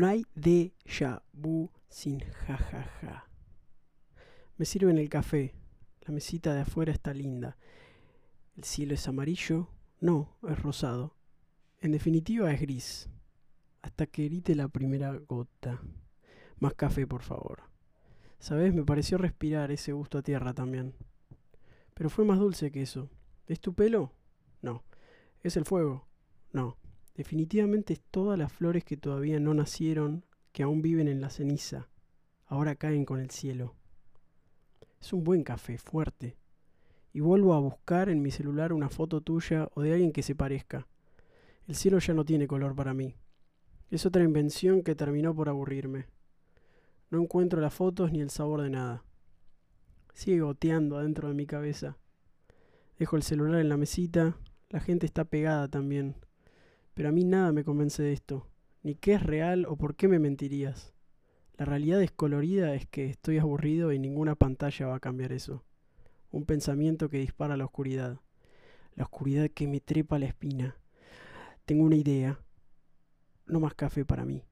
No hay déjà vu sin jajaja. Me sirven el café. La mesita de afuera está linda. El cielo es amarillo. No, es rosado. En definitiva es gris. Hasta que grite la primera gota. Más café, por favor. Sabes, me pareció respirar ese gusto a tierra también. Pero fue más dulce que eso. ¿Es tu pelo? No. ¿Es el fuego? No. Definitivamente es todas las flores que todavía no nacieron, que aún viven en la ceniza. Ahora caen con el cielo. Es un buen café, fuerte. Y vuelvo a buscar en mi celular una foto tuya o de alguien que se parezca. El cielo ya no tiene color para mí. Es otra invención que terminó por aburrirme. No encuentro las fotos ni el sabor de nada. Sigue goteando adentro de mi cabeza. Dejo el celular en la mesita, la gente está pegada también. Pero a mí nada me convence de esto, ni qué es real o por qué me mentirías. La realidad descolorida es que estoy aburrido y ninguna pantalla va a cambiar eso. Un pensamiento que dispara la oscuridad. La oscuridad que me trepa la espina. Tengo una idea. No más café para mí.